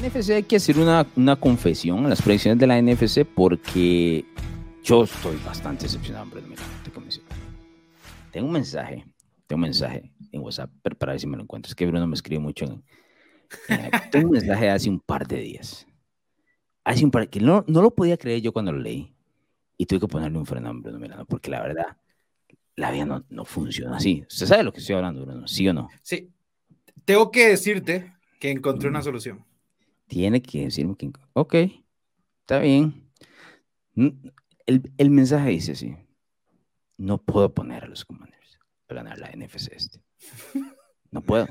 NFC hay que hacer una, una confesión en las predicciones de la NFC porque yo estoy bastante decepcionado, Bruno Milano. Tengo un mensaje, tengo un mensaje en WhatsApp para ver si me lo encuentro. Es que Bruno me escribe mucho en, tengo un mensaje hace un par de días. Hace un par que no, no lo podía creer yo cuando lo leí. Y tuve que ponerle un freno a Bruno Milano, porque la verdad, la vida no, no funciona así. ¿Usted sabe lo que estoy hablando, Bruno? ¿Sí o no? Sí. Tengo que decirte que encontré una solución. Tiene que decirme que... Ok, está bien. El, el mensaje dice así. No puedo poner a los Commanders a ganar la NFC este. No puedo.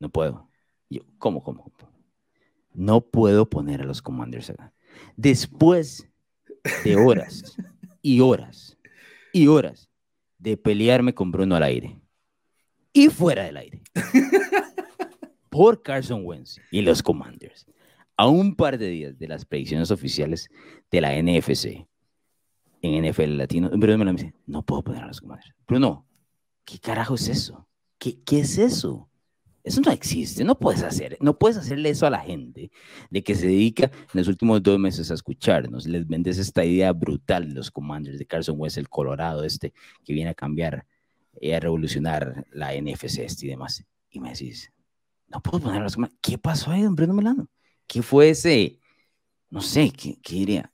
No puedo. Yo, ¿cómo, cómo? No puedo poner a los Commanders a ganar. Después de horas y horas y horas de pelearme con Bruno al aire y fuera del aire por Carson Wentz y los Commanders a un par de días de las predicciones oficiales de la NFC en NFL Latino, Bruno me dice, no puedo poner a los Commanders. Bruno, ¿qué carajo es eso? ¿Qué, ¿Qué es eso? Eso no existe, no puedes hacer, no puedes hacerle eso a la gente de que se dedica en los últimos dos meses a escucharnos. Les vendes esta idea brutal de los Commanders de Carson West, el Colorado este, que viene a cambiar y a revolucionar la NFC este y demás. Y me decís, no puedo poner los Commanders. ¿Qué pasó ahí, don Bruno Melano? ¿Qué fue ese? No sé, ¿qué, qué diría?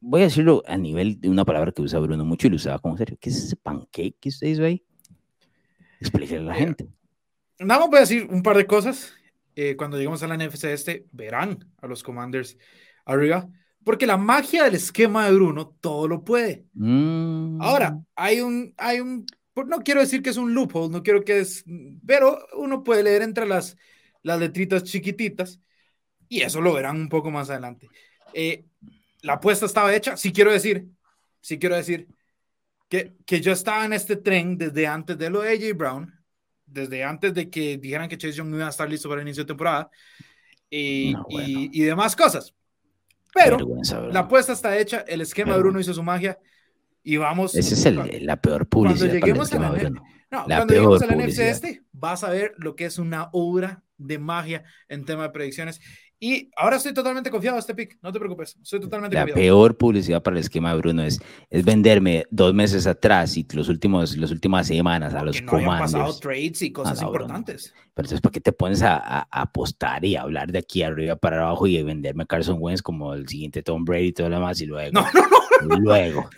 Voy a decirlo a nivel de una palabra que usa Bruno mucho y lo usaba como serio. ¿Qué es ese pancake que usted hizo ahí? Explíquele a la gente. Nada más voy a decir un par de cosas. Eh, cuando lleguemos a la NFC este, verán a los Commanders arriba, porque la magia del esquema de Bruno todo lo puede. Mm. Ahora, hay un, hay un, no quiero decir que es un loophole, no quiero que es, pero uno puede leer entre las, las letritas chiquititas y eso lo verán un poco más adelante. Eh, la apuesta estaba hecha, sí quiero decir, sí quiero decir que, que yo estaba en este tren desde antes de lo de AJ Brown desde antes de que dijeran que Chase Young iba a estar listo para el inicio de temporada y, y, demás cosas. Pero la apuesta está hecha, el esquema de Bruno hizo su magia y vamos. Esa es el, la peor publicidad. Cuando lleguemos a la, no, cuando lleguemos a la NFC este, vas a ver lo que es una obra de magia en tema de predicciones. Y ahora estoy totalmente confiado este pick, no te preocupes, estoy totalmente La peor publicidad para el esquema de Bruno es, es venderme dos meses atrás y los últimos, las últimas semanas a los no comandos. pasado trades y cosas importantes. Pero entonces, ¿para qué te pones a, a, apostar y hablar de aquí arriba para abajo y venderme a Carson Wentz como el siguiente Tom Brady y todo lo demás y luego? No, no, no. Luego.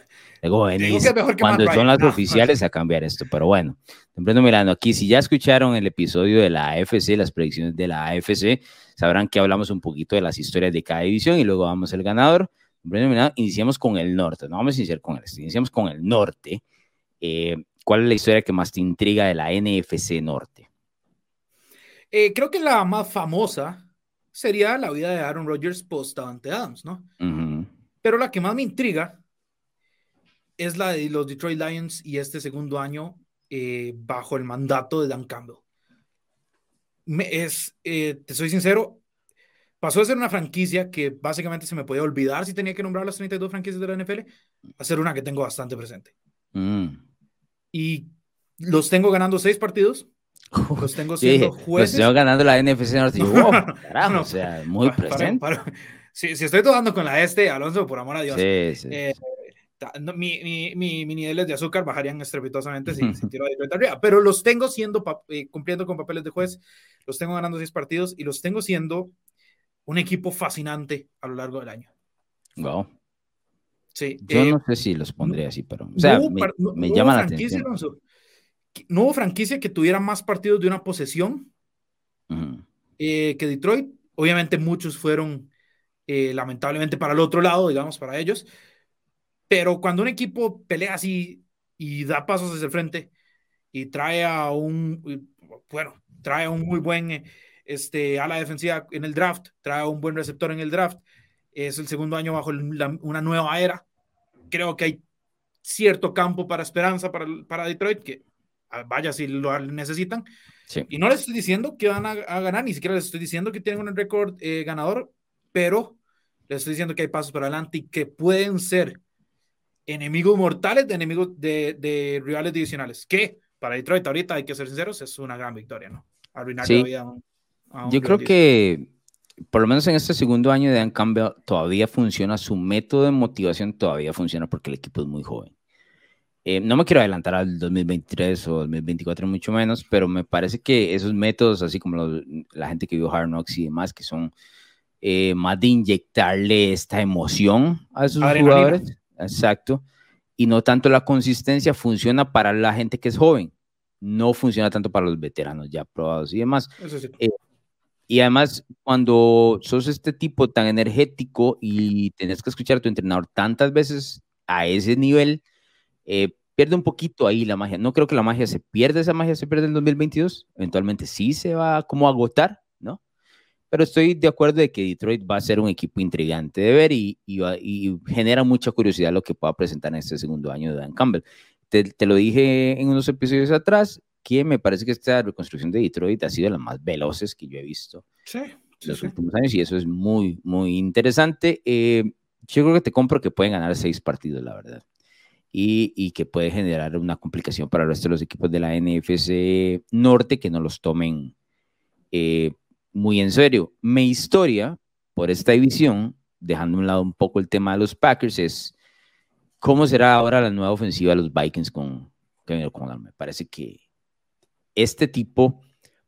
Luego venís cuando son las oficiales a cambiar esto, pero bueno, temprano mirando aquí, si ya escucharon el episodio de la AFC, las predicciones de la AFC, sabrán que hablamos un poquito de las historias de cada división y luego vamos al ganador. Iniciamos con el norte, no vamos a iniciar con el este, iniciamos con el norte. Eh, ¿Cuál es la historia que más te intriga de la NFC Norte? Eh, creo que la más famosa sería la vida de Aaron Rodgers post Davante Adams, ¿no? Pero la que más me intriga es la de los Detroit Lions y este segundo año eh, bajo el mandato de Dan Campbell. es, eh, te soy sincero, pasó de ser una franquicia que básicamente se me podía olvidar si tenía que nombrar las 32 franquicias de la NFL, a ser una que tengo bastante presente. Mm. Y los tengo ganando seis partidos. Los tengo siendo jueces. Los ganando la NFC Norte. carajo, o sea, muy presente. Si, estoy tomando con la este, Alonso, por amor a Dios. Sí, sí. Eh, mi, mi, mi, niveles de azúcar bajarían estrepitosamente si, si tiro de arriba, pero los tengo siendo, eh, cumpliendo con papeles de juez, los tengo ganando seis partidos y los tengo siendo un equipo fascinante a lo largo del año. Wow. Sí, Yo eh, no sé si los pondría así, pero o sea, me, llama la atención. no hubo franquicia que tuviera más partidos de una posesión eh, que Detroit. Obviamente muchos fueron lamentablemente para el otro lado, digamos, para ellos, pero cuando un equipo pelea así y da pasos hacia el frente y trae a un, bueno, trae a un muy buen este, ala defensiva en el draft, trae a un buen receptor en el draft, es el segundo año bajo una nueva era. Creo que hay cierto campo para esperanza para, para Detroit, que ah, vaya si lo necesitan. Y no les estoy diciendo que van a, ganar, ni siquiera les estoy diciendo que tienen un récord eh, ganador, pero les estoy diciendo que hay pasos para adelante y que pueden ser enemigos mortales de enemigos de, de, rivales divisionales. Que para Detroit ahorita hay que ser sinceros, es una gran victoria, ¿no? Arruinar la vida a un, Yo creo que por lo menos en este segundo año de Dan Campbell, todavía funciona, su método de motivación todavía funciona porque el equipo es muy joven. Eh, no me quiero adelantar al 2023 o 2024, mucho menos, pero me parece que esos métodos, así como la gente que vio Hard Knocks y demás, que son eh, más de inyectarle esta emoción a sus jugadores, exacto, y no tanto la consistencia, funciona para la gente que es joven, no funciona tanto para los veteranos ya probados y demás. Eh, y además, cuando sos este tipo tan energético y tenés que escuchar a tu entrenador tantas veces a ese nivel, eh, pierde un poquito ahí la magia. No creo que la magia se pierda, esa magia se pierde en 2022. Eventualmente sí se va como a agotar. Pero estoy de acuerdo de que Detroit va a ser un equipo intrigante de ver y, y, genera mucha curiosidad lo que pueda presentar en este segundo año de Dan Campbell. Te, lo dije en unos episodios atrás, que me parece que esta reconstrucción de Detroit ha sido de las más veloces que yo he visto sí, los últimos años y eso es muy, muy interesante. Eh, yo creo que te compro que pueden ganar seis partidos, la verdad y, que puede generar una complicación para el resto de los equipos de la NFC Norte que no los tomen eh, muy en serio. Mi historia por esta división, dejando a un lado un poco el tema de los Packers, es cómo será ahora la nueva ofensiva de los Vikings con. Me parece que este tipo,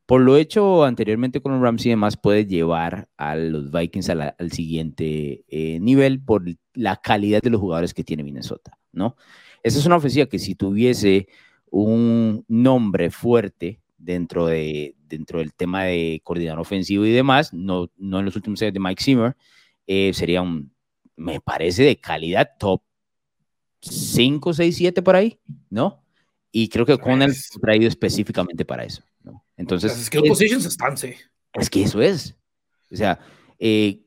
por lo hecho anteriormente con los Rams y demás, puede llevar a los Vikings al siguiente eh, nivel por la calidad de los jugadores que tiene Minnesota. ¿no? Esa es una ofensiva que si tuviese un nombre fuerte dentro, de, dentro del tema de coordinador ofensivo y demás, no, no en los últimos años de Mike Zimmer, eh, sería un, me parece, de calidad top 5, 6, 7 por ahí, ¿no? Y creo que con el traído específicamente para eso, ¿no? Entonces... Es que positions están, sí. Es que eso es. O sea, eh,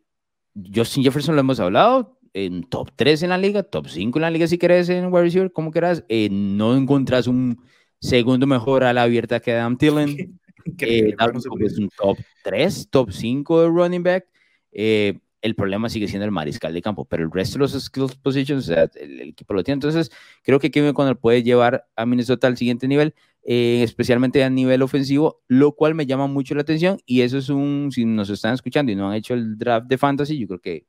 Justin Jefferson lo hemos hablado, en top 3 en la liga, top 5 en la liga si querés en wide receiver, como quieras, eh, no encontrás un segundo mejor a la abierta que Adam Tillen. eh, es un top 3, top 5 de running back. Eh, el problema sigue siendo el mariscal de campo, pero el resto de los skills positions, o sea, el, equipo lo tiene. Entonces, creo que Kevin Conner puede llevar a Minnesota al siguiente nivel, eh, especialmente a nivel ofensivo, lo cual me llama mucho la atención. Y eso es un, si nos están escuchando y no han hecho el draft de fantasy, yo creo que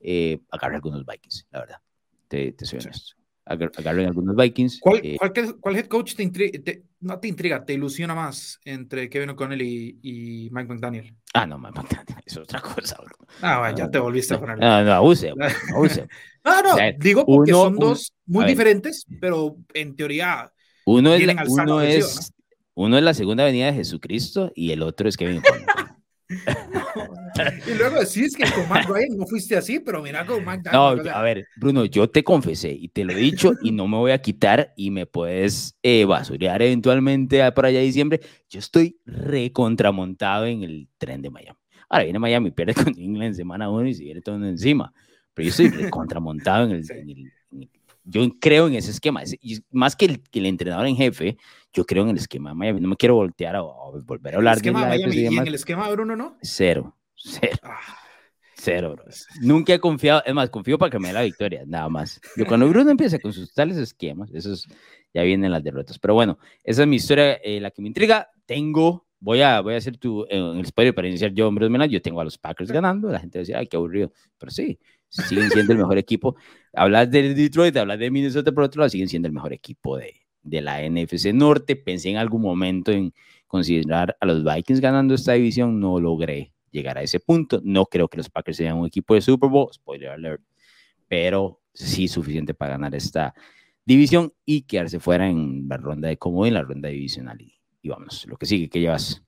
eh, agarre algunos Vikings, la verdad. Te, te soy honesto. Agarren algunos Vikings. ¿Cuál, eh, cuál, head coach te, intriga, no te intriga, te ilusiona más entre Kevin O'Connell y, y, Mike McDaniel? Ah, no, Mike McDaniel es otra cosa. Ah, ya te volviste a poner. No, no, abuse, abuse. no, no, digo porque son dos muy diferentes, pero en teoría. Uno es, uno, es, uno es la segunda venida de Jesucristo y el otro es Kevin O'Connell. y luego decís que con Matt Ryan no fuiste así, pero mira con Matt No, a ver, Bruno, yo te confesé y te lo he dicho y no me voy a quitar y me puedes eh, basurear eventualmente para allá de diciembre. Yo estoy recontramontado en el tren de Miami. Ahora viene Miami, pierde con England en semana 1 y se viene todo encima. Pero yo estoy recontramontado en el, en el, yo creo en ese esquema. más que el, que el, entrenador en jefe, yo creo en el esquema de Miami. No me quiero voltear a, volver a hablar de la Miami, ¿Y en el esquema de Bruno no? Cero, cero. Ah. Cero, bro. Nunca he confiado, es más, confío para que me dé la victoria, nada más. Yo cuando Bruno empieza con sus tales esquemas, esos ya vienen las derrotas. Pero bueno, esa es mi historia, eh, la que me intriga. Tengo, voy a, voy a hacer tu, en el spoiler para iniciar yo, hombre, yo tengo a los Packers ganando, la gente decía, ay, qué aburrido. Pero sí, siguen siendo el mejor equipo. Hablas de Detroit, hablas de Minnesota, por otro lado, siguen siendo el mejor equipo de, de la NFC Norte. Pensé en algún momento en considerar a los Vikings ganando esta división, no logré llegar a ese punto. No creo que los Packers sean un equipo de Super Bowl, spoiler alert, pero sí suficiente para ganar esta división y quedarse fuera en la ronda de en la ronda divisional. Y, y vamos, lo que sigue, ¿qué llevas?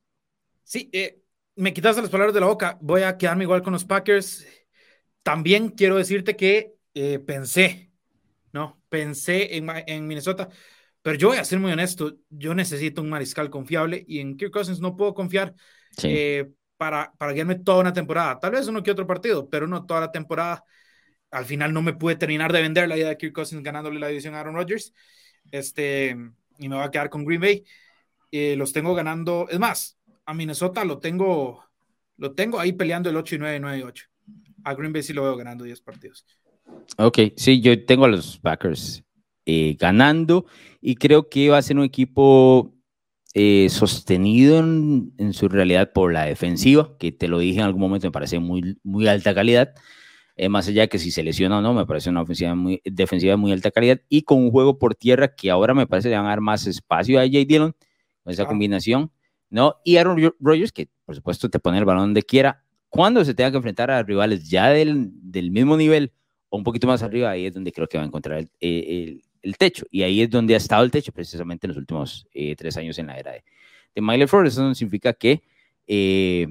Sí, eh, me quitaste las palabras de la boca. Voy a quedarme igual con los Packers. También quiero decirte que eh, pensé, ¿no? Pensé en, en, Minnesota, pero yo voy a ser muy honesto, yo necesito un mariscal confiable y en Kirk Cousins no puedo confiar eh, para, para guiarme toda una temporada. Tal vez uno que otro partido, pero no toda la temporada. Al final no me pude terminar de vender la idea de Kirk Cousins ganándole la división a Aaron Rodgers. Este, y me voy a quedar con Green Bay. Eh, los tengo ganando, es más, a Minnesota lo tengo, lo tengo ahí peleando el 8 y 9, 9 y 8 a Green Bay sí lo veo ganando 10 partidos. Ok, sí, yo tengo a los Packers eh, ganando y creo que va a ser un equipo eh, sostenido en, su realidad por la defensiva, que te lo dije en algún momento, me parece muy, muy alta calidad. Eh, más allá de que si se lesiona o no, me parece una ofensiva muy, defensiva de muy alta calidad. Y con un juego por tierra que ahora me parece le van a dar más espacio a Jay Dillon, con esa combinación, ¿no? Y Aaron Rodgers, que por supuesto te pone el balón donde quiera. Cuando se tenga que enfrentar a rivales ya del, del mismo nivel o un poquito más arriba, ahí es donde creo que va a encontrar el, el, el techo. Y ahí es donde ha estado el techo precisamente en los últimos eh, tres años en la era de, de Miley Eso no significa que eh,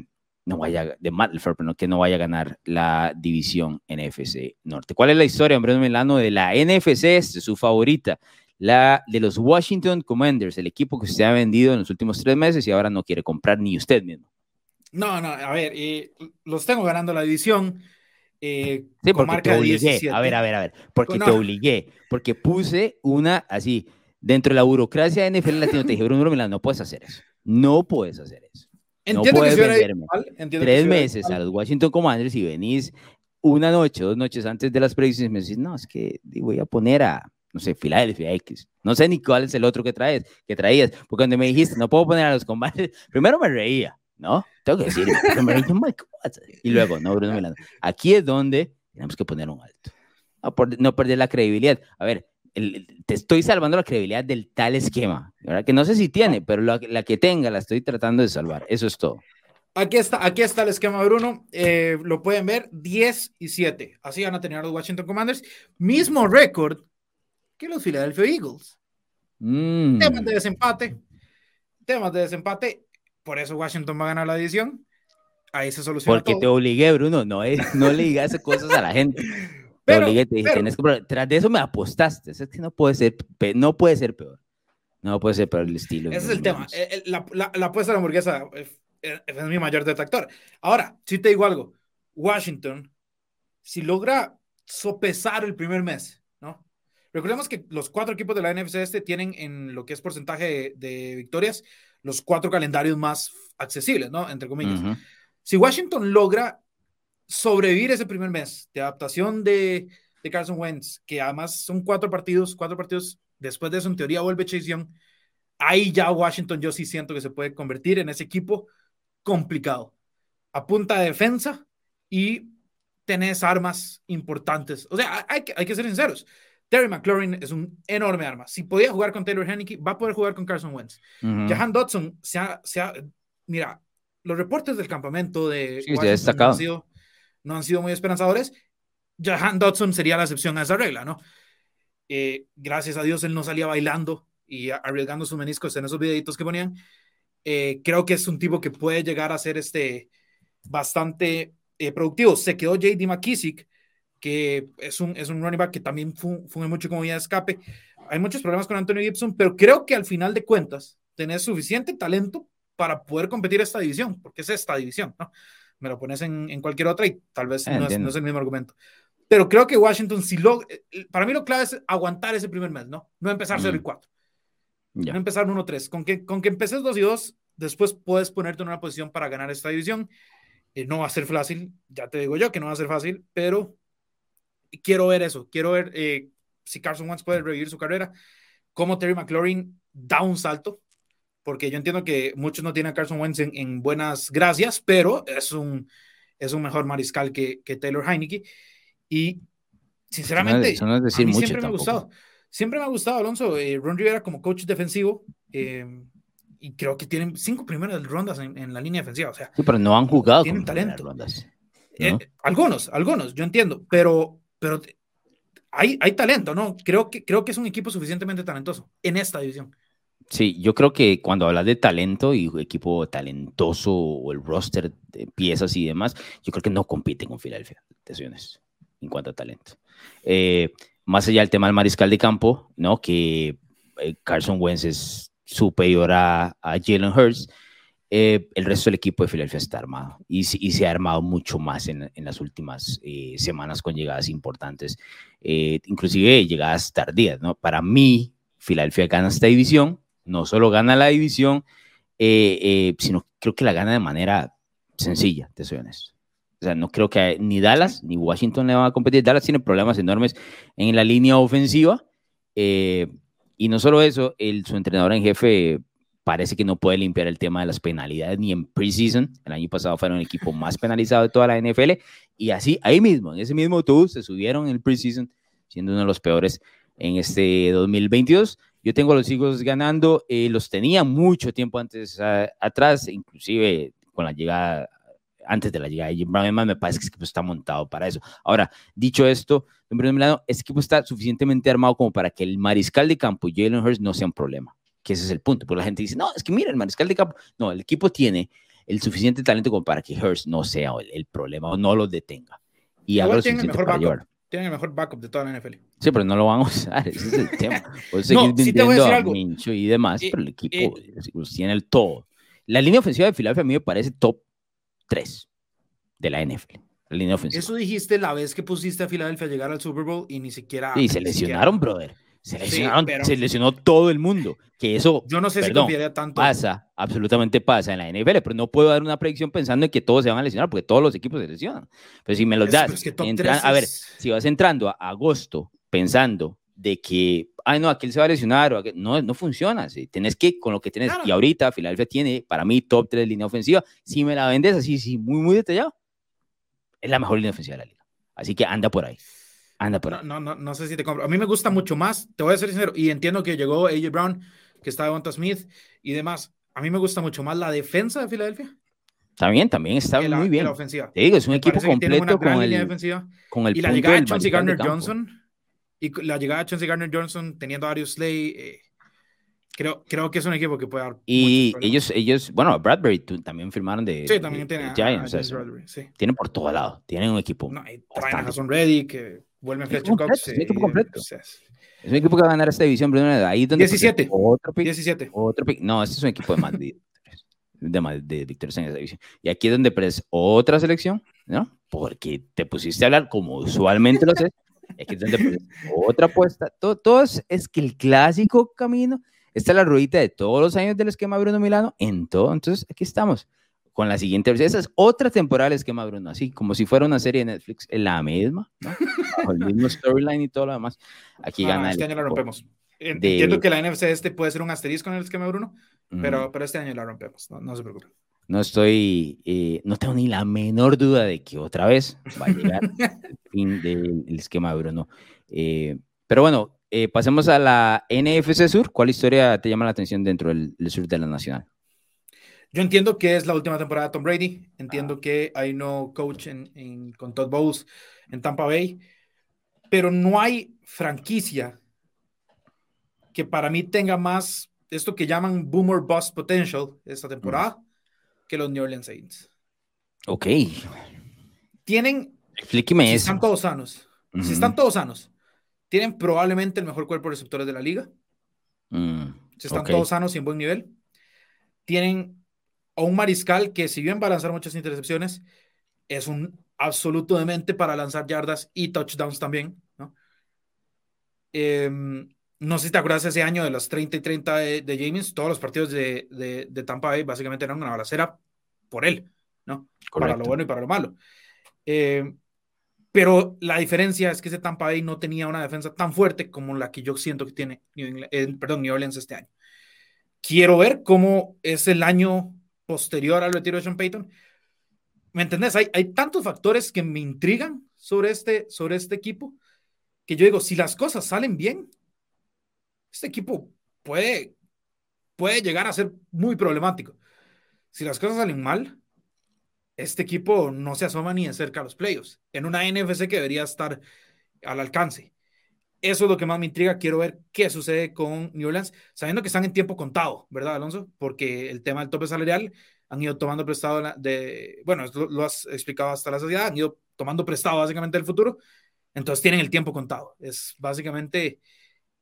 no vaya, de Matt pero que no vaya a ganar la división NFC Norte. ¿Cuál es la historia, hombre Milano, de la NFC? Su favorita, la de los Washington Commanders, el equipo que se ha vendido en los últimos tres meses y ahora no quiere comprar ni usted mismo. No, no, a ver, eh, los tengo ganando la división. Eh, sí, porque te obligué. A ver, a ver, a ver. Porque te obligué. Porque puse una así. Dentro de la burocracia de NFL Latino te dije, Bruno Milán, no puedes hacer eso. No puedes hacer eso. Entiendo no puedes que venderme tres meses a los Washington Commanders y venís una noche, dos noches antes de las predicciones y me decís, no, es que voy a poner a, no sé, Filadelfia X. No sé ni cuál es el otro que traes, que traías. Porque cuando me dijiste, no puedo poner a los Commanders, primero me reía. ¿No? Tengo que decir, y luego, no, Bruno Milano. Aquí es donde tenemos que poner un alto. No, perder la credibilidad. A ver, te estoy salvando la credibilidad del tal esquema, ¿verdad? Que no sé si tiene, pero la, que tenga la estoy tratando de salvar. Eso es todo. Aquí está, aquí está el esquema, Bruno. Eh, lo pueden ver, 10 y 7. Así van a tener los Washington Commanders. Mismo récord que los Philadelphia Eagles. Mm. Temas de desempate. Temas de desempate. Por eso Washington va a ganar la división. Ahí se soluciona. Porque te obligué, Bruno. No, no le digas cosas a la gente. Te obligué, te dije, que, tras de eso me apostaste. Es que no puede ser, no puede ser peor. No puede ser peor el estilo. Ese es el tema. La, la, la, apuesta de la hamburguesa es, es, mi mayor detractor. Ahora, si te digo algo, Washington, si logra sopesar el primer mes, ¿no? Recordemos que los cuatro equipos de la NFC este tienen en lo que es porcentaje de victorias los cuatro calendarios más accesibles, ¿no? Entre comillas. Si Washington logra sobrevivir ese primer mes de adaptación de, de, Carson Wentz, que además son cuatro partidos, cuatro partidos, después de eso en teoría vuelve Chase Young, ahí ya Washington yo sí siento que se puede convertir en ese equipo complicado. A punta de defensa y tenés armas importantes. O sea, hay que, hay que ser sinceros. Terry McLaurin es un enorme arma. Si podía jugar con Taylor Henneke, va a poder jugar con Carson Wentz. Jahan Dodson se ha, se ha, Mira, los reportes del campamento de Washington no han, sido, no han, sido, muy esperanzadores. Jahan Dodson sería la excepción a esa regla, ¿no? Eh, gracias a Dios él no salía bailando y arriesgando sus meniscos en esos videitos que ponían. Eh, creo que es un tipo que puede llegar a ser este bastante eh, productivo. Se quedó JD McKissick, que es un, es un running back que también funge mucho como vía de escape. Hay muchos problemas con Antonio Gibson, pero creo que al final de cuentas tenés suficiente talento para poder competir esta división, porque es esta división, ¿no? Me lo pones en, en cualquier otra y tal vez no es, no es, el mismo argumento. Pero creo que Washington, si lo, eh, para mí lo clave es aguantar ese primer mes, ¿no? No empezar 0 y 4. No empezar 1-3. Con que, con que empeces 2 y 2, después puedes ponerte en una posición para ganar esta división. Eh, no va a ser fácil, ya te digo yo que no va a ser fácil, pero quiero ver eso, quiero ver eh, si Carson Wentz puede revivir su carrera, cómo Terry McLaurin da un salto, porque yo entiendo que muchos no tienen a Carson Wentz en, buenas gracias, pero es un, es un mejor mariscal que, que Taylor Heineke. Y sinceramente, a mí siempre me ha gustado. Siempre me ha gustado Alonso, eh, Ron Rivera como coach defensivo. Eh, y creo que tienen cinco primeras rondas en, la línea defensiva. O sea, sí, pero no han jugado. Tienen talento. Rondas, algunos, algunos, yo entiendo, pero pero hay, hay talento, ¿no? Creo que, creo que es un equipo suficientemente talentoso en esta división. Sí, yo creo que cuando hablas de talento y equipo talentoso o el roster de piezas y demás, yo creo que no compiten con Filadelfia, en cuanto a talento. Eh, más allá del tema del mariscal de campo, ¿no? Que eh, Carson Wentz es superior a, a Jalen Hurts, eh, el resto del equipo de Filadelfia está armado y, se ha armado mucho más en, las últimas eh, semanas con llegadas importantes, eh, inclusive llegadas tardías. ¿no? Para mí, Filadelfia gana esta división, no solo gana la división, sino creo que la gana de manera sencilla, te soy honesto. O sea, no creo que ni Dallas ni Washington le van a competir. Dallas tiene problemas enormes en la línea ofensiva. y no solo eso, el, su entrenador en jefe parece que no puede limpiar el tema de las penalidades ni en preseason. El año pasado fueron el equipo más penalizado de toda la NFL y así, ahí mismo, en ese mismo autobús se subieron en el preseason, siendo uno de los peores en este 2022. Yo tengo a los Eagles ganando, eh, los tenía mucho tiempo antes atrás, inclusive con la llegada, antes de la llegada de Jim Brown, me parece que equipo está montado para eso. Ahora, dicho esto, este equipo está suficientemente armado como para que el mariscal de campo Jalen Hurts no sea un problema, que ese es el punto, porque la gente dice, no, es que mira, el mariscal de campo, no, el equipo tiene el suficiente talento como para que Hurts no sea el, problema o no lo detenga. Y ahora tienen el mejor backup. Tienen el mejor backup de toda la NFL. Sí, pero no lo van a usar, ese es el tema. Puedes seguir no, a, a Mincho y demás, pero el equipo tiene el todo. La línea ofensiva de Filadelfia a mí me parece top 3 de la NFL. La línea ofensiva. Eso dijiste la vez que pusiste a Filadelfia a llegar al Super Bowl y ni siquiera. Sí, se lesionaron, brother. Se lesionaron, se lesionó todo el mundo. Que eso. Yo no sé si confiaría tanto. Pasa, absolutamente pasa en la NFL, pero no puedo dar una predicción pensando en que todos se van a lesionar, porque todos los equipos se lesionan. Pero si me los das, a ver, si vas entrando a agosto pensando de que, ay, no, aquel se va a lesionar, o no, no funciona. ¿sí? Tienes que, con lo que tienes, y ahorita Filadelfia tiene, para mí, top 3 línea ofensiva. Si me la vendes así, sí, muy, muy detallado, es la mejor línea ofensiva de la liga. Así que anda por ahí. Anda ahí. No, no, no, sé si te compro. A mí me gusta mucho más, te voy a ser sincero, y entiendo que llegó AJ Brown, que está Devonta Smith y demás. A mí me gusta mucho más la defensa de Filadelfia. También, también está muy bien. La ofensiva. Te digo, es un equipo completo con el, con el, y la llegada de Chauncey Gardner Johnson y la llegada de Chauncey Gardner Johnson teniendo a Darius Slay, eh, creo, creo que es un equipo que puede dar. Y ellos, ellos, bueno, Bradbury también firmaron de, sí, también tiene Giants. Tienen por todo lado, tienen un equipo. No, traen a Jason Reddy, que vuelven Fletcher Cox. Es un equipo completo. es un equipo que va a ganar esta división. Ahí donde 17. Otro pick, 17. Otro pick. No, este es un equipo de más de, de, de victorias en división. Y aquí es donde pres otra selección, ¿no? Porque te pusiste a hablar como usualmente lo haces es que donde otra apuesta. Todo, todo es, que el clásico camino, esta es la ruedita de todos los años del esquema Bruno Milano, en todo. Entonces, aquí estamos con la siguiente versión. Esa es otra temporada del esquema Bruno, así como si fuera una serie de Netflix, la misma, ¿no? el mismo storyline y todo lo demás. Aquí gana. Este año la rompemos. Entiendo que la NFC este puede ser un asterisco en el esquema Bruno, pero, pero este año la rompemos, no, no se preocupen. No estoy, eh, no tengo ni la menor duda de que otra vez va a llegar el fin del esquema de Bruno. Eh, pero bueno, eh, pasemos a la NFC Sur. ¿Cuál historia te llama la atención dentro del, sur de la Nacional? Yo entiendo que es la última temporada de Tom Brady. Entiendo que hay no coach en, con Todd Bowles en Tampa Bay. Pero no hay franquicia que para mí tenga más esto que llaman boomer bust potential esta temporada que los New Orleans Saints. Ok. Tienen. Explíqueme si eso. Están todos sanos. Si están todos sanos, tienen probablemente el mejor cuerpo de receptores de la liga. Mm, si están todos sanos y en buen nivel. Tienen a un mariscal que, si bien va a lanzar muchas intercepciones, es un absoluto demente para lanzar yardas y touchdowns también. ¿no? Em, no sé si te acuerdas ese año de los 30 y 30 de, de James, todos los partidos de, de, Tampa Bay básicamente eran una balacera por él, ¿no? Para lo bueno y para lo malo. Eh, pero la diferencia es que ese Tampa Bay no tenía una defensa tan fuerte como la que yo siento que tiene New, eh, perdón, New Orleans este año. Quiero ver cómo es el año posterior al retiro de Sean Payton. ¿Me entendés? Hay, hay tantos factores que me intrigan sobre este, sobre este equipo que yo digo, si las cosas salen bien, este equipo puede, puede llegar a ser muy problemático. Si las cosas salen mal, este equipo no se asoma ni de cerca a los playoffs, en una NFC que debería estar al alcance. Eso es lo que más me intriga. Quiero ver qué sucede con New Orleans, sabiendo que están en tiempo contado, ¿verdad, Alonso? Porque el tema del tope salarial han ido tomando prestado de, bueno, lo, has explicado hasta la sociedad, han ido tomando prestado básicamente del futuro, entonces tienen el tiempo contado. Es básicamente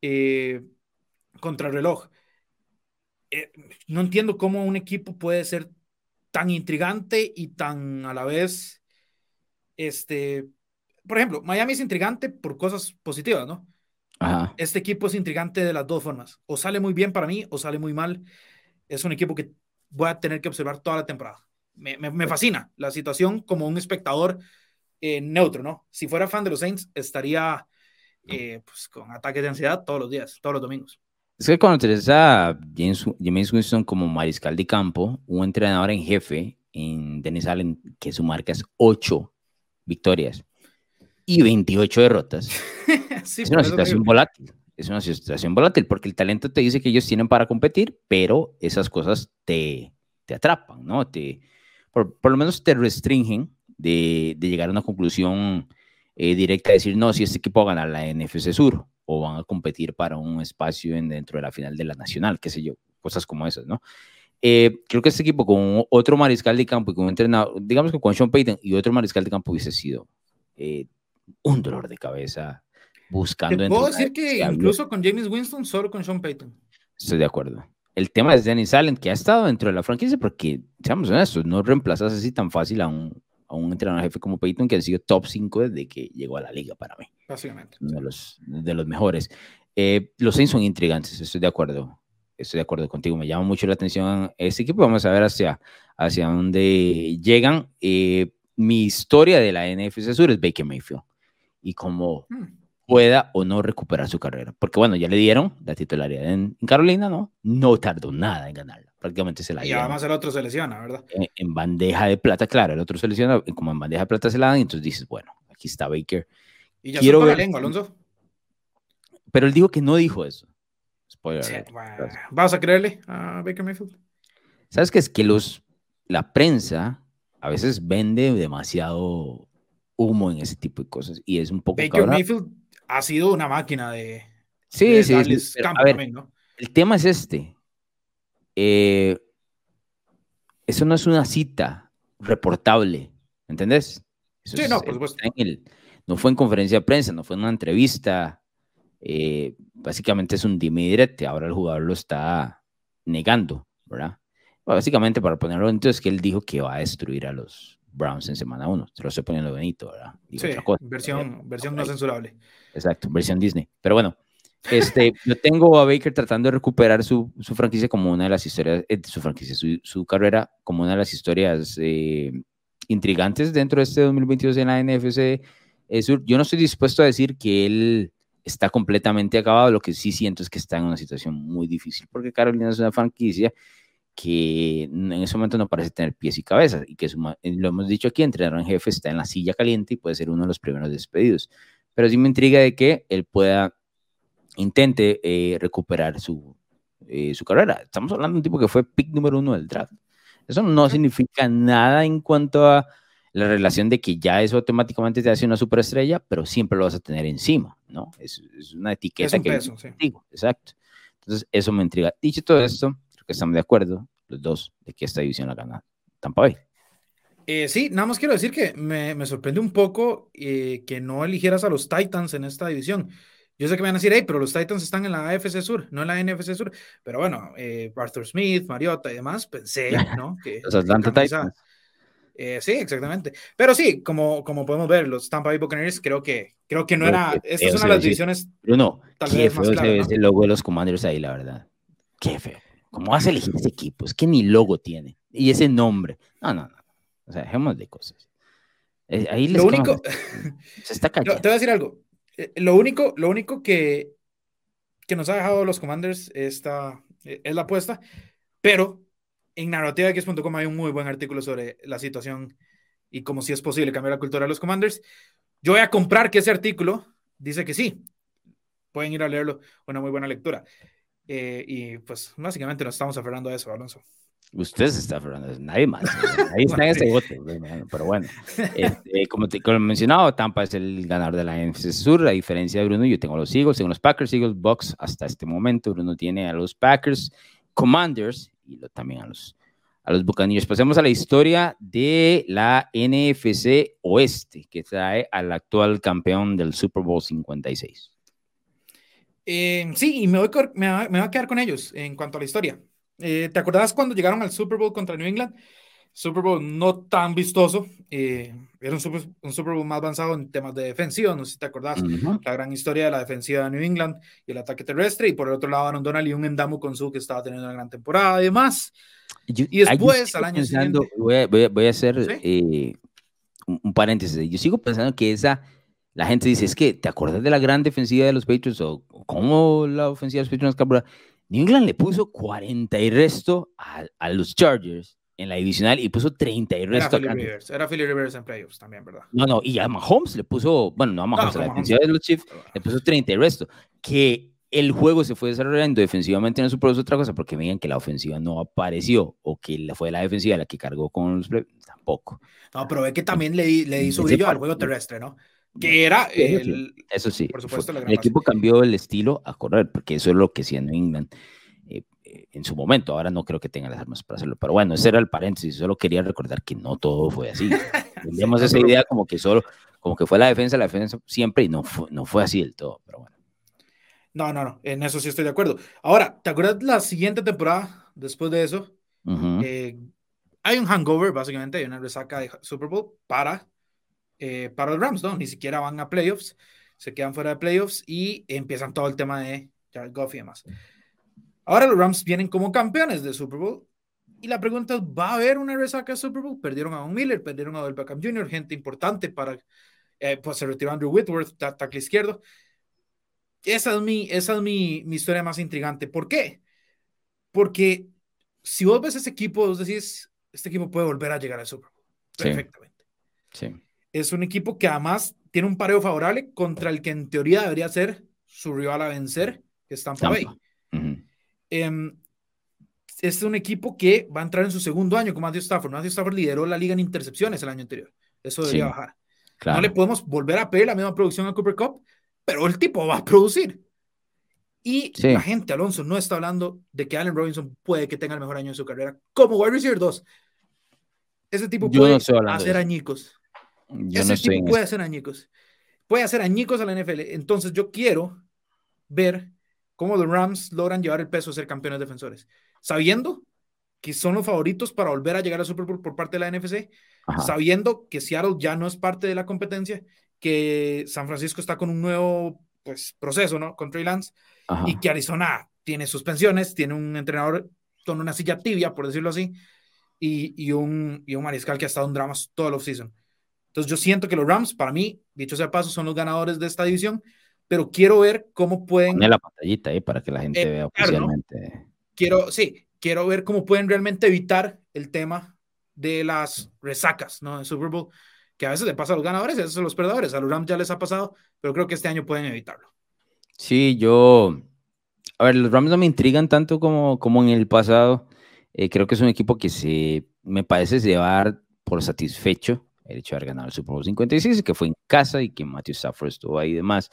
eh, contrarreloj. Eh, no entiendo cómo un equipo puede ser tan intrigante y tan a la vez, este, por ejemplo, Miami es intrigante por cosas positivas, ¿no? Este equipo es intrigante de las dos formas. O sale muy bien para mí o sale muy mal. Es un equipo que voy a tener que observar toda la temporada. Me, me, fascina la situación como un espectador eh, neutro, ¿no? Si fuera fan de los Saints, estaría eh, pues, con ataques de ansiedad todos los días, todos los domingos. Es que cuando tenés a James, James Winston como mariscal de campo, un entrenador en jefe en Dennis Allen, que su marca es 8 victorias y 28 derrotas, es una situación volátil. Es una situación volátil porque el talento te dice que ellos tienen para competir, pero esas cosas te, te atrapan, ¿no? Te, por, por, lo menos te restringen de, de llegar a una conclusión eh, directa, de decir, no, si este equipo va a ganar la NFC Sur o van a competir para un espacio en, dentro de la final de la Nacional, qué sé yo, cosas como esas, ¿no? Eh, creo que este equipo con otro mariscal de campo y con un entrenador, digamos que con Sean Payton y otro mariscal de campo hubiese sido eh, un dolor de cabeza buscando. Te puedo decir que incluso con James Winston, solo con Sean Payton. Estoy de acuerdo. El tema es Dennis Allen, que ha estado dentro de la franquicia, porque, seamos honestos, no reemplazas así tan fácil a un, a un entrenador jefe como Peyton, que ha sido top 5 desde que llegó a la liga para mí. Básicamente. Uno de los, de los mejores. Eh, los Saints son intrigantes, estoy de acuerdo. Estoy de acuerdo contigo. Me llama mucho la atención este equipo. Vamos a ver hacia, hacia dónde llegan. Eh, mi historia de la NFC Sur es Baker Mayfield. Y cómo hmm. pueda o no recuperar su carrera. Porque bueno, ya le dieron la titularidad en, en Carolina, ¿no? No tardó nada en ganarla prácticamente se la Y además el otro se lesiona, ¿verdad? En, bandeja de plata, claro, el otro se lesiona, como en bandeja de plata se la dan, y entonces dices, bueno, aquí está Baker. Y ya Quiero ver... la lengua, Alonso. Pero él dijo que no dijo eso. Spoiler. ¿Vas a creerle a Baker Mayfield? ¿Sabes qué? Es que los, la prensa a veces vende demasiado humo en ese tipo de cosas y es un poco Baker Mayfield ha sido una máquina de, sí, sí, sí a ver, ¿no? El tema es este. Eh, eso no es una cita reportable, ¿entendés? sí, no, por supuesto. no fue en conferencia de prensa, no fue en una entrevista. Eh, básicamente es un dime direte. Ahora el jugador lo está negando, ¿verdad? básicamente, para ponerlo entonces, que él dijo que va a destruir a los Browns en semana 1. Se lo estoy poniendo bonito, ¿verdad? sí, versión, versión no censurable. Exacto, versión Disney. Pero bueno, este, yo tengo a Baker tratando de recuperar su, su franquicia como una de las historias, eh, su franquicia, su, su, carrera como una de las historias eh, intrigantes dentro de este 2022 en la NFC eh, Sur. Yo no estoy dispuesto a decir que él está completamente acabado, lo que sí siento es que está en una situación muy difícil, porque Carolina es una franquicia que en ese momento no parece tener pies y cabezas, y que lo hemos dicho aquí, entrenador en jefe está en la silla caliente y puede ser uno de los primeros despedidos. Pero sí me intriga de que él pueda intente eh, recuperar su, eh, su carrera. Estamos hablando de un tipo que fue pick número uno del draft. Eso no significa nada en cuanto a la relación de que ya eso automáticamente te hace una superestrella, pero siempre lo vas a tener encima, ¿no? Es, es una etiqueta es que peso, sí. exacto. Entonces, eso me intriga. Dicho todo esto, que estamos de acuerdo los dos de que esta división la gana Tampa Bay. Eh, sí, nada más quiero decir que me, me sorprende un poco eh, que no eligieras a los Titans en esta división. Yo sé que me van a decir, hey, pero los Titans están en la AFC Sur, no en la NFC Sur. Pero bueno, eh, Arthur Smith, Mariota y demás, pensé, ¿no? Que los Atlanta Titans. Eh, sí, exactamente. Pero sí, como, como podemos ver, los Tampa Bay Buccaneers creo que, creo que no era. Esta es una de las divisiones. No, tal qué vez feo más clara, ¿no? ese logo de los Commanders ahí, la verdad. Qué feo. ¿Cómo vas a elegir ese equipo? Es que ni logo tiene. Y ese nombre. No, no, no. O sea, dejemos de cosas. Eh, ahí les Lo único. Se está cayendo. Te voy a decir algo. Eh, lo único, lo único que, que nos ha dejado los Commanders esta, eh, es la apuesta, pero en narrativax.com hay un muy buen artículo sobre la situación y cómo si es posible cambiar la cultura de los Commanders. Yo voy a comprar que ese artículo dice que sí. Pueden ir a leerlo, una muy buena lectura. Eh, y pues básicamente nos estamos aferrando a eso, Alonso. Usted se está aferrando, nadie más. Ahí está en ese bote, pero bueno. Este, como, te, como mencionado, Tampa es el ganador de la NFC Sur. A diferencia de Bruno, yo tengo los Eagles, tengo los Packers, Eagles, Bucks hasta este momento. Bruno tiene a los Packers, Commanders y lo, también a los, a los Buccaneers. Pasemos a la historia de la NFC Oeste, que trae al actual campeón del Super Bowl 56. Eh, sí, y me, voy, me, va, me va a quedar con ellos en cuanto a la historia. Eh, ¿Te acordás cuando llegaron al Super Bowl contra New England? Super Bowl no tan vistoso, eh, era un super, un super, Bowl más avanzado en temas de defensiva, no sé si te acordás, uh -huh. la gran historia de la defensiva de New England y el ataque terrestre, y por el otro lado Aaron Donald y un Endamu con su que estaba teniendo una gran temporada y demás. Yo, y después, al año pensando, siguiente... Voy a, voy a, voy a hacer ¿Sí? eh, un, un, paréntesis, yo sigo pensando que esa, la gente dice, es que, ¿te acuerdas de la gran defensiva de los Patriots o cómo la ofensiva de los Patriots New England le puso 40 y resto a, a los Chargers en la divisional y puso 30 y resto. Era Philly Rivers, era Philly Rivers en playoffs también, ¿verdad? No, no, y a Mahomes le puso, bueno, no a Mahomes, a la defensiva de los Chiefs le puso 30 y resto. Que el juego se fue desarrollando defensivamente en el Super Bowl otra cosa, porque veían que la ofensiva no apareció o que fue la defensiva la que cargó con los tampoco. No, pero ve que también le, le hizo brillo al juego terrestre, ¿no? Que era el, eso sí, por supuesto, el equipo cambió el estilo a correr, porque eso es lo que hacía en England eh, eh, en su momento. Ahora no creo que tenga las armas para hacerlo, pero bueno, ese era el paréntesis. Solo quería recordar que no todo fue así. Teníamos esa idea como que solo, como que fue la defensa, la defensa siempre, y no fue, no fue así del todo, pero bueno. No, no, no, en eso sí estoy de acuerdo. Ahora, ¿te acuerdas la siguiente temporada después de eso? Eh, hay un hangover, básicamente, hay una resaca de Super Bowl para eh, para los Rams, ¿no? Ni siquiera van a playoffs, se quedan fuera de playoffs y empiezan todo el tema de Jared Goff y demás. Ahora los Rams vienen como campeones de Super Bowl y la pregunta es, ¿va a haber una resaca de Super Bowl? Perdieron a Von Miller, perdieron a Odell Beckham Jr., gente importante para, eh, pues se retiró Andrew Whitworth, tackle izquierdo. Esa es, mi, esa es mi, mi historia más intrigante. ¿Por qué? Porque si vos ves ese equipo, vos decís, este equipo puede volver a llegar al Super Bowl. Perfectamente. Sí es un equipo que además tiene un pareo favorable contra el que en teoría debería ser su rival a vencer, que es Tampa, Bay. Em, es un equipo que va a entrar en su segundo año con Matthew Stafford. Matthew Stafford lideró la liga en intercepciones el año anterior. Eso debería bajar. No le podemos volver a pedir la misma producción a Cooper Cup, pero el tipo va a producir. Y la gente, Alonso, no está hablando de que Allen Robinson puede que tenga el mejor año de su carrera como wide receiver 2. Ese tipo puede hacer añicos. Yo Ese tipo puede hacer añicos. Puede hacer añicos a la NFL. Entonces yo quiero ver cómo los Rams logran llevar el peso de ser campeones defensores. Sabiendo que son los favoritos para volver a llegar a Super Bowl por parte de la NFC, sabiendo que Seattle ya no es parte de la competencia, que San Francisco está con un nuevo pues, proceso, ¿no? Con Trey Lance, y que Arizona tiene suspensiones, tiene un entrenador con una silla tibia, por decirlo así, y, y, un, y un mariscal que ha estado en dramas todo el offseason. Entonces yo siento que los Rams, para mí, dicho sea paso, son los ganadores de esta división, pero quiero ver cómo pueden... Poner la pantallita ahí para que la gente eh, vea oficialmente. Quiero, sí, quiero ver cómo pueden realmente evitar el tema de las resacas, ¿no? En Super Bowl, que a veces le pasa a los ganadores y a veces a los perdedores. A los Rams ya les ha pasado, pero creo que este año pueden evitarlo. Sí, yo... A ver, los Rams no me intrigan tanto como, como en el pasado. Eh, creo que es un equipo que se, me parece llevar por satisfecho el hecho de haber ganado el Super Bowl 56, que fue en casa y que Matthew Stafford estuvo ahí y demás.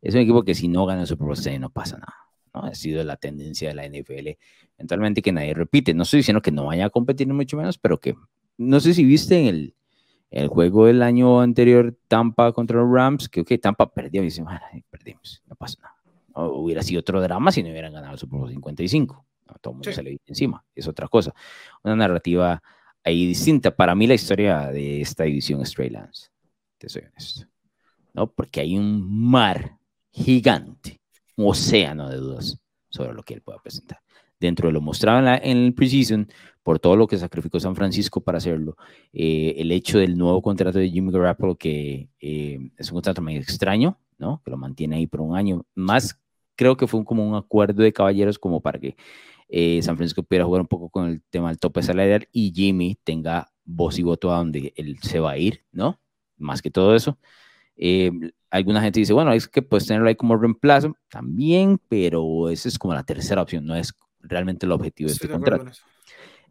Es un equipo que si no gana el Super Bowl este no pasa nada. ¿no? Ha sido la tendencia de la NFL eventualmente que nadie repite. No estoy diciendo que no vaya a competir mucho menos, pero que no sé si viste en el, el juego del año anterior Tampa contra los Rams, que okay, Tampa perdió y dice, perdimos, no pasa nada. hubiera sido otro drama si no hubieran ganado el Super Bowl 55. Todo el mundo se le encima, es otra cosa. Una narrativa ahí distinta. Para mí la historia de esta división es Trey Lance, te soy honesto. ¿no? Porque hay un mar gigante, un océano de dudas sobre lo que él pueda presentar. Dentro de lo mostrado en, el preseason, por todo lo que sacrificó San Francisco para hacerlo, eh, el hecho del nuevo contrato de Jimmy Garoppolo, que eh, es un contrato medio extraño, ¿no? Que lo mantiene ahí por un año. Más creo que fue como un acuerdo de caballeros como para que eh, San Francisco pudiera jugar un poco con el tema del tope salarial y Jimmy tenga voz y voto a donde él se va a ir, ¿no? Más que todo eso. Eh, alguna gente dice, bueno, es que puedes tenerlo ahí como reemplazo, también, pero esa es como la tercera opción, no es realmente el objetivo de este contrato.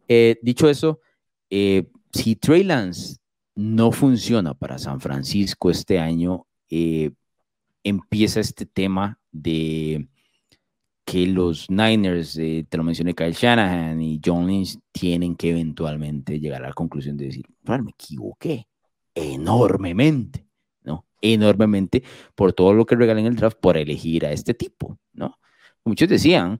Eh, dicho eso, si Trey Lance no funciona para San Francisco este año, empieza este tema de que los Niners, eh, te lo mencioné, Kyle Shanahan y John Lynch, tienen que eventualmente llegar a la conclusión de decir, me equivoqué enormemente, ¿no? Enormemente por todo lo que regalé en el draft por elegir a este tipo, ¿no? Muchos decían,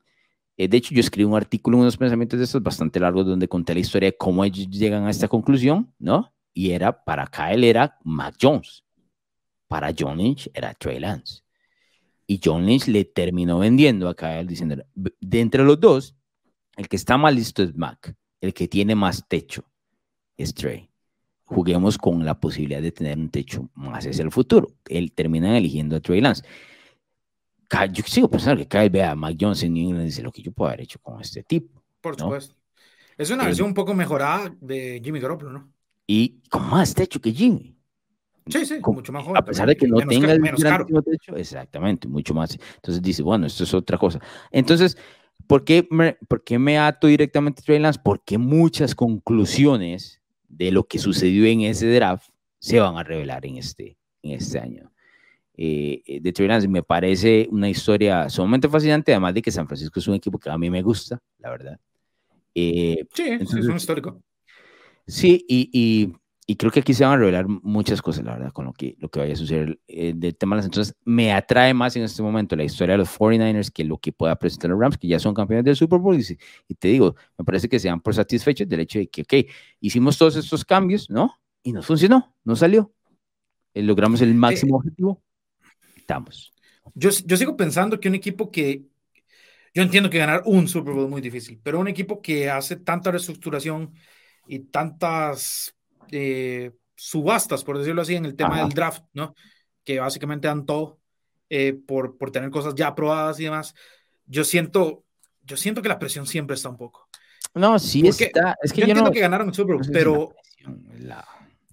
eh, de hecho yo escribí un artículo unos pensamientos de estos bastante largos donde conté la historia de cómo ellos llegan a esta conclusión, ¿no? Y era, para Kyle era Mac Jones, para John Lynch era Trey Lance. Y John Lynch le terminó vendiendo a Kyle diciendo, de entre los dos, el que está más listo es Mac, el que tiene más techo es Trey. Juguemos con la posibilidad de tener un techo más hacia el futuro. Él termina eligiendo a Trey Lance. yo sigo pensando que Kyle ve a Mac Jones en New England y dice lo que yo puedo haber hecho con este tipo. Por supuesto. Es una versión un poco mejorada de Jimmy Garoppolo, ¿no? Y con más techo que Jimmy. Sí, sí, mucho más joven. A pesar de que no tenga el gran techo, exactamente, mucho más. Entonces dice, bueno, esto es otra cosa. Entonces, ¿por qué me, por qué me ato directamente a Trey Lance? Porque muchas conclusiones de lo que sucedió en ese draft se van a revelar en este, en este año. Eh, eh, de Trey Lance me parece una historia sumamente fascinante, además de que San Francisco es un equipo que a mí me gusta, la verdad. Eh, sí, es un histórico. Sí, y, y, creo que aquí se van a revelar muchas cosas, la verdad, con lo que, lo que vaya a suceder del tema de las entonces me atrae más en este momento la historia de los 49ers que lo que pueda presentar los Rams, que ya son campeones del Super Bowl. Y, y te digo, me parece que se dan por satisfechos del hecho de que, ok, hicimos todos estos cambios, ¿no? Y no funcionó, no salió. logramos el máximo objetivo, estamos. Yo, yo sigo pensando que un equipo que yo entiendo que ganar un Super Bowl es muy difícil, pero un equipo que hace tanta reestructuración y tantas eh, subastas, por decirlo así, en el tema del draft, ¿no? Que básicamente dan todo eh, por, por tener cosas ya aprobadas y demás. Yo siento, yo siento que la presión siempre está un poco. No, sí está. Es que yo, entiendo que ganaron el Super Bowl, pero,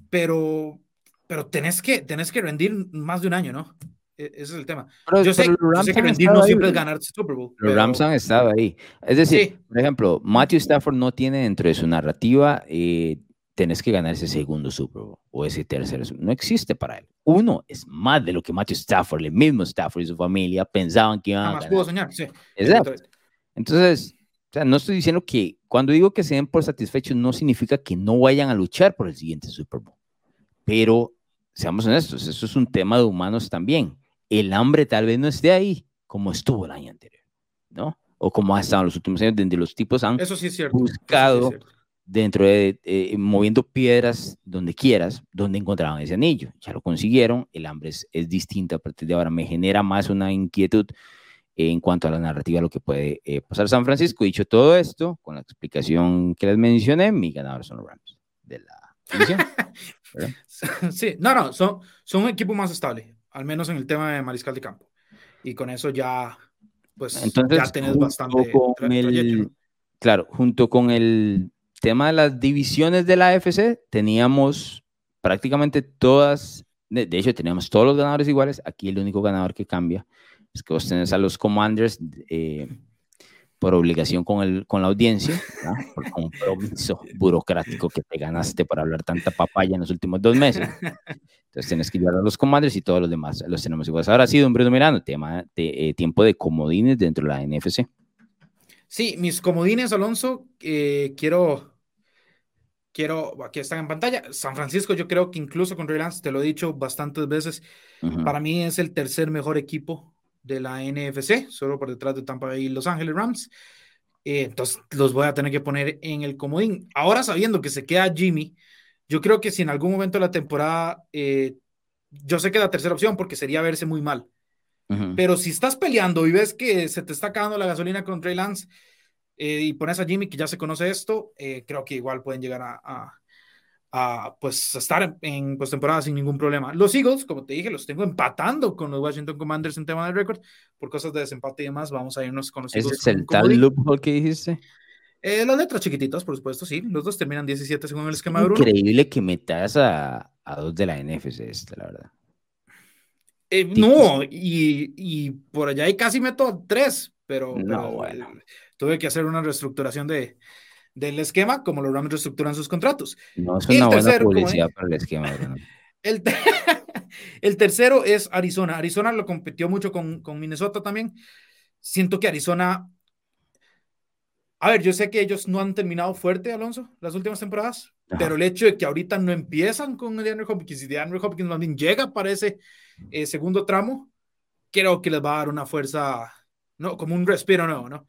pero, pero tenés que, tenés que rendir más de un año, ¿no? E-, ese es el tema. yo, sé, que rendir no siempre es ganar Super Bowl. Los Rams han estado ahí. Es decir, por ejemplo, Matthew Stafford no tiene dentro de su narrativa, eh, tenés que ganar ese segundo Super Bowl o ese tercero. No existe para él. Uno es más de lo que Matthew Stafford, el mismo Stafford y su familia pensaban que iban a ganar. pudo soñar, sí. Exacto. Entonces, o sea, no estoy diciendo que cuando digo que se den por satisfechos no significa que no vayan a luchar por el siguiente Super Bowl. Pero seamos honestos, eso es un tema de humanos también el hambre tal vez no esté ahí como estuvo el año anterior, ¿no? O como ha estado en los últimos años, donde los tipos han buscado dentro de, eh, moviendo piedras donde quieras, donde encontraban ese anillo. Ya lo consiguieron, el hambre es, es distinto a partir de ahora, me genera más una inquietud en cuanto a la narrativa, lo que puede eh, pasar San Francisco. Dicho todo esto, con la explicación que les mencioné, mi ganador son los Rams de la sí, no, no, son, son un equipo más estable al menos en el tema de mariscal de campo. Y con eso ya, pues, Entonces, ya tenés bastante. claro, junto con el tema de las divisiones de la AFC, teníamos prácticamente todas, de, hecho, teníamos todos los ganadores iguales. Aquí el único ganador que cambia es que vos tenés a los Commanders. Eh, por obligación con, el, con la audiencia, por compromiso burocrático que te ganaste por hablar tanta papaya en los últimos dos meses. Entonces tienes que llevar a los commanders y todos los demás los tenemos iguales. Ahora sí, don Bruno Mirano, tema de, eh, tiempo de comodines dentro de la NFC. Sí, mis comodines, Alonso, eh, quiero, quiero, aquí están en pantalla. San Francisco, yo creo que incluso con Ray Lance, te lo he dicho bastantes veces, para mí es el tercer mejor equipo de la NFC, solo por detrás de Tampa Bay y Los Ángeles Rams. Eh, entonces los voy a tener que poner en el comodín. Ahora sabiendo que se queda Jimmy, yo creo que si en algún momento de la temporada, eh, yo sé que la tercera opción porque sería verse muy mal. Pero si estás peleando y ves que se te está acabando la gasolina con Trey Lance eh, y pones a Jimmy que ya se conoce esto, creo que igual pueden llegar a, a pues estar en postemporada sin ningún problema. Los Eagles, como te dije, los tengo empatando con los Washington Commanders en tema de récord por cosas de desempate y demás. Vamos a irnos con los Eagles. ¿Es el tal loophole que dijiste? Eh, las letras chiquititas, por supuesto, sí. Los dos terminan 17 según el esquema de Bruno. Increíble que metas a, a dos de la NFC, esta, la verdad. Eh, no, y, y, por allá y casi meto tres, pero, no, bueno. Tuve que hacer una reestructuración de, del esquema, como los Rams reestructuran sus contratos. No es una buena publicidad para el esquema. el, el, tercero es Arizona. Arizona lo competió mucho con, con Minnesota también. Siento que Arizona. A ver, yo sé que ellos no han terminado fuerte, Alonso, las últimas temporadas, pero el hecho de que ahorita no empiezan con DeAndre Hopkins y DeAndre Hopkins también llega para ese eh, segundo tramo, creo que les va a dar una fuerza, no, como un respiro nuevo, ¿no?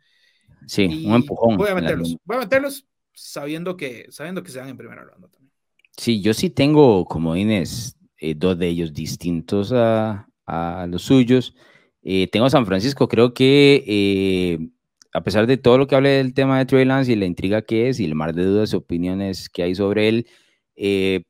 Sí, un empujón. Voy a meterlos, voy a meterlos sabiendo que, sabiendo que se dan en primera ronda también. Sí, yo sí tengo como eh, dos de ellos distintos a, a los suyos. Eh, tengo San Francisco, creo que eh, a pesar de todo lo que hable del tema de Trey Lance y la intriga que es y el mar de dudas y opiniones que hay sobre él, eh,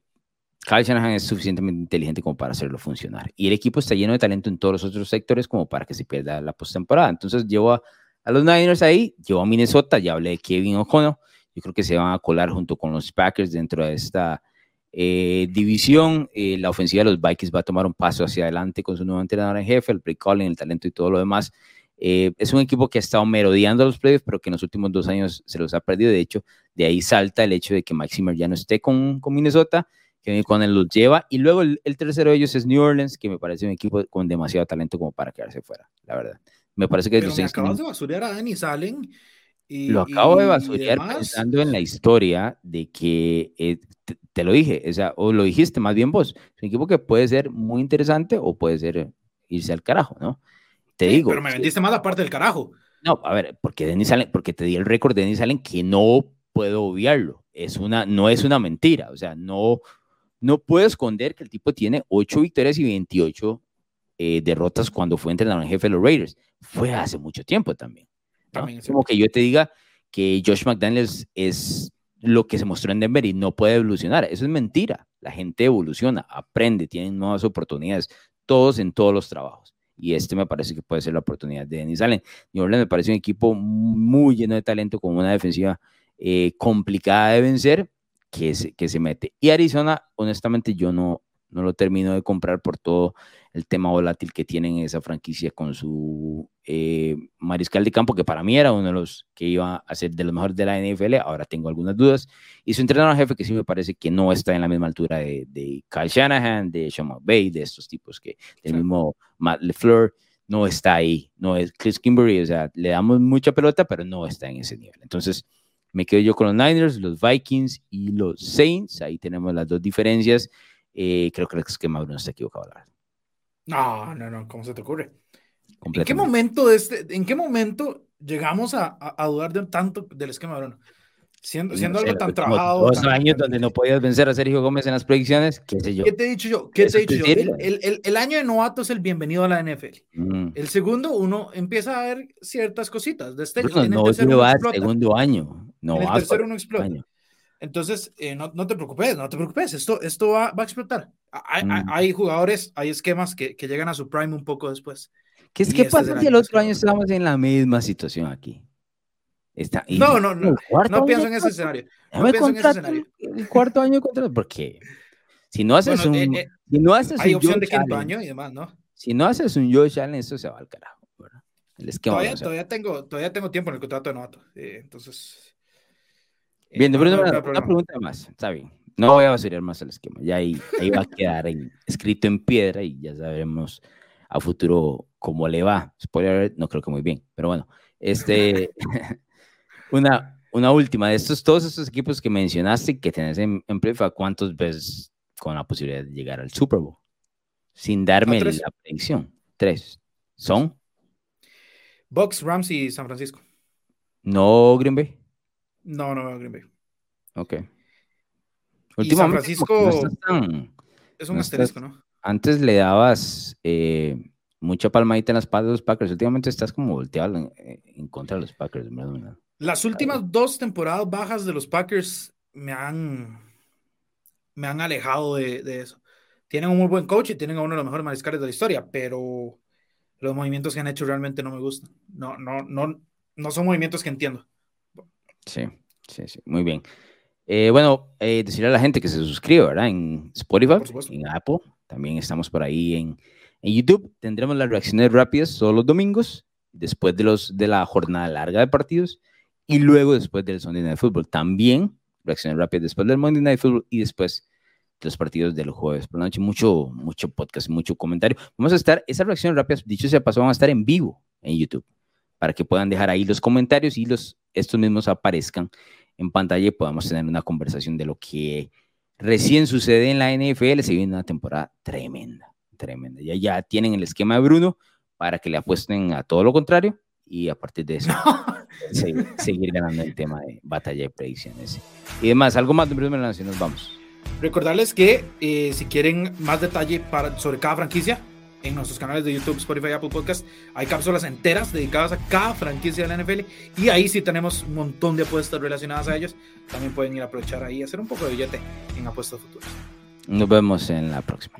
Kyle Shanahan es suficientemente inteligente como para hacerlo funcionar. Y el equipo está lleno de talento en todos los otros sectores como para que se pierda la postemporada. Entonces llevo a, los Niners ahí, llevo a Minnesota, ya hablé de Kevin O'Connell. Yo creo que se van a colar junto con los Packers dentro de esta eh, división. Eh, la ofensiva de los Vikings va a tomar un paso hacia adelante con su nuevo entrenador en jefe, el play calling, el talento y todo lo demás. Eh, es un equipo que ha estado merodeando los playoffs, pero que en los últimos dos años se los ha perdido. De hecho, de ahí salta el hecho de que Mike Zimmer ya no esté con, con Minnesota que con él los lleva. Y luego el, tercero de ellos es New Orleans, que me parece un equipo con demasiado talento como para quedarse fuera, la verdad. Me parece que Pero me acabas de basurear a Danny Salen. Y, lo acabo de basurear pensando en la historia de que, eh, te, lo dije, o, sea, o lo dijiste más bien vos, es un equipo que puede ser muy interesante o puede ser irse al carajo, ¿no? Te digo. Pero me vendiste más la parte del carajo. No, a ver, porque Denis Allen, porque te di el récord de Denis Allen que no puedo obviarlo. Es una, no es una mentira, o sea, no, no puedo esconder que el tipo tiene 8 victorias y 28 eh, derrotas cuando fue entrenador en jefe de los Raiders. Fue hace mucho tiempo también. también Como que yo te diga que Josh McDaniels es lo que se mostró en Denver y no puede evolucionar. Eso es mentira. La gente evoluciona, aprende, tiene nuevas oportunidades, todos en todos los trabajos. Y este me parece que puede ser la oportunidad de Denis Allen. New Orleans me parece un equipo muy lleno de talento, con una defensiva eh, complicada de vencer que se, que se mete. Y Arizona, honestamente, yo no, no lo termino de comprar por todo el tema volátil que tienen esa franquicia con su eh, mariscal de campo, que para mí era uno de los que iba a ser de los mejores de la NFL, ahora tengo algunas dudas, y su entrenador jefe, que sí me parece que no está en la misma altura de, de Kyle Shanahan, de Sean McVay, de estos tipos que, del mismo Matt LeFleur, no está ahí, no es Chris Kimberly, o sea, le damos mucha pelota, pero no está en ese nivel. Entonces, me quedo yo con los Niners, los Vikings y los Saints. Ahí tenemos las dos diferencias. Eh, creo que el esquema Bruno está equivocado, la verdad. No, no, no, ¿cómo se te ocurre? ¿En qué momento, de este, ¿en qué momento llegamos a, a, dudar de tanto del esquema Bruno? Siendo, siendo algo tan trabajado. Dos años donde no podías vencer a Sergio Gómez en las predicciones, qué sé yo. ¿Qué te he dicho yo? ¿Qué te he dicho yo? El, el, el, año de novato es el bienvenido a la NFL. Mm. El segundo, uno empieza a ver ciertas cositas. Desde no, en el no segundo año. No, en el tercero uno explota. Entonces, eh, no, no, te preocupes, no te preocupes, esto, esto va, va a explotar. Hay, mm. hay, jugadores, hay esquemas que, que, llegan a su prime un poco después. ¿Qué es que este pasa si el otro año estamos en la misma situación aquí? Está, no, no, no, no pienso en ese escenario. No pienso en ese escenario. El cuarto año contra porque si no haces un, eh, eh, si no haces hay opción de quinto año y demás, ¿no? Si no haces un Josh Allen, eso se va al carajo. El esquema todavía, todavía, tengo, todavía tengo tiempo en el contrato de novato. Eh, entonces. Bien, no, una, una, pregunta más. Está bien. No voy a basurar más el esquema. Ya ahí, ahí va a quedar escrito en piedra y ya sabremos a futuro cómo le va. Spoiler, no creo que muy bien, pero bueno. Este. Una, una última, de estos, todos estos equipos que mencionaste que tenés en, en ¿cuántos ves con la posibilidad de llegar al Super Bowl? Sin darme la predicción. Tres. ¿Son? Bucks, Rams y San Francisco. ¿No Green Bay? No, no Green Bay. Ok. Últimamente, San Francisco es un asterisco, ¿no? Antes le dabas eh, mucha palmadita en las patas de los Packers. Últimamente estás como volteado en, en contra de los Packers. ¿verdad? Las últimas dos temporadas bajas de los Packers me han, me han alejado de, eso. Tienen un muy buen coach y tienen a uno de los mejores mariscales de la historia, pero los movimientos que han hecho realmente no me gustan. No, no, no, no son movimientos que entiendo. Sí, sí, sí, muy bien. Eh, bueno, eh, decirle a la gente que se suscriba, ¿verdad? En Spotify, en Apple, también estamos por ahí en, en YouTube. Tendremos las reacciones rápidas todos los domingos, después de, los, de la jornada larga de partidos y luego después del Sunday Night Football. También reacciones rápidas después del Monday Night Football y después de los partidos del jueves por la noche. Mucho, mucho podcast, mucho comentario. Vamos a estar, esas reacciones rápidas, dicho sea pasó, van a estar en vivo en YouTube para que puedan dejar ahí los comentarios y los, estos mismos aparezcan en pantalla y podamos tener una conversación de lo que recién sucede en la NFL. Se viene una temporada tremenda, tremenda. Ya, ya tienen el esquema de Bruno para que le apuesten a todo lo contrario y a partir de eso seguir, ganando el tema de batalla de predicciones. Y demás, algo más de Bruno y nos vamos. Recordarles que eh, si quieren más detalle para, sobre cada franquicia, en nuestros canales de YouTube, Spotify Apple Podcast, hay cápsulas enteras dedicadas a cada franquicia de la NFL y ahí sí tenemos un montón de apuestas relacionadas a ellos. También pueden ir a aprovechar ahí y hacer un poco de billete en apuestas futuras. Nos vemos en la próxima.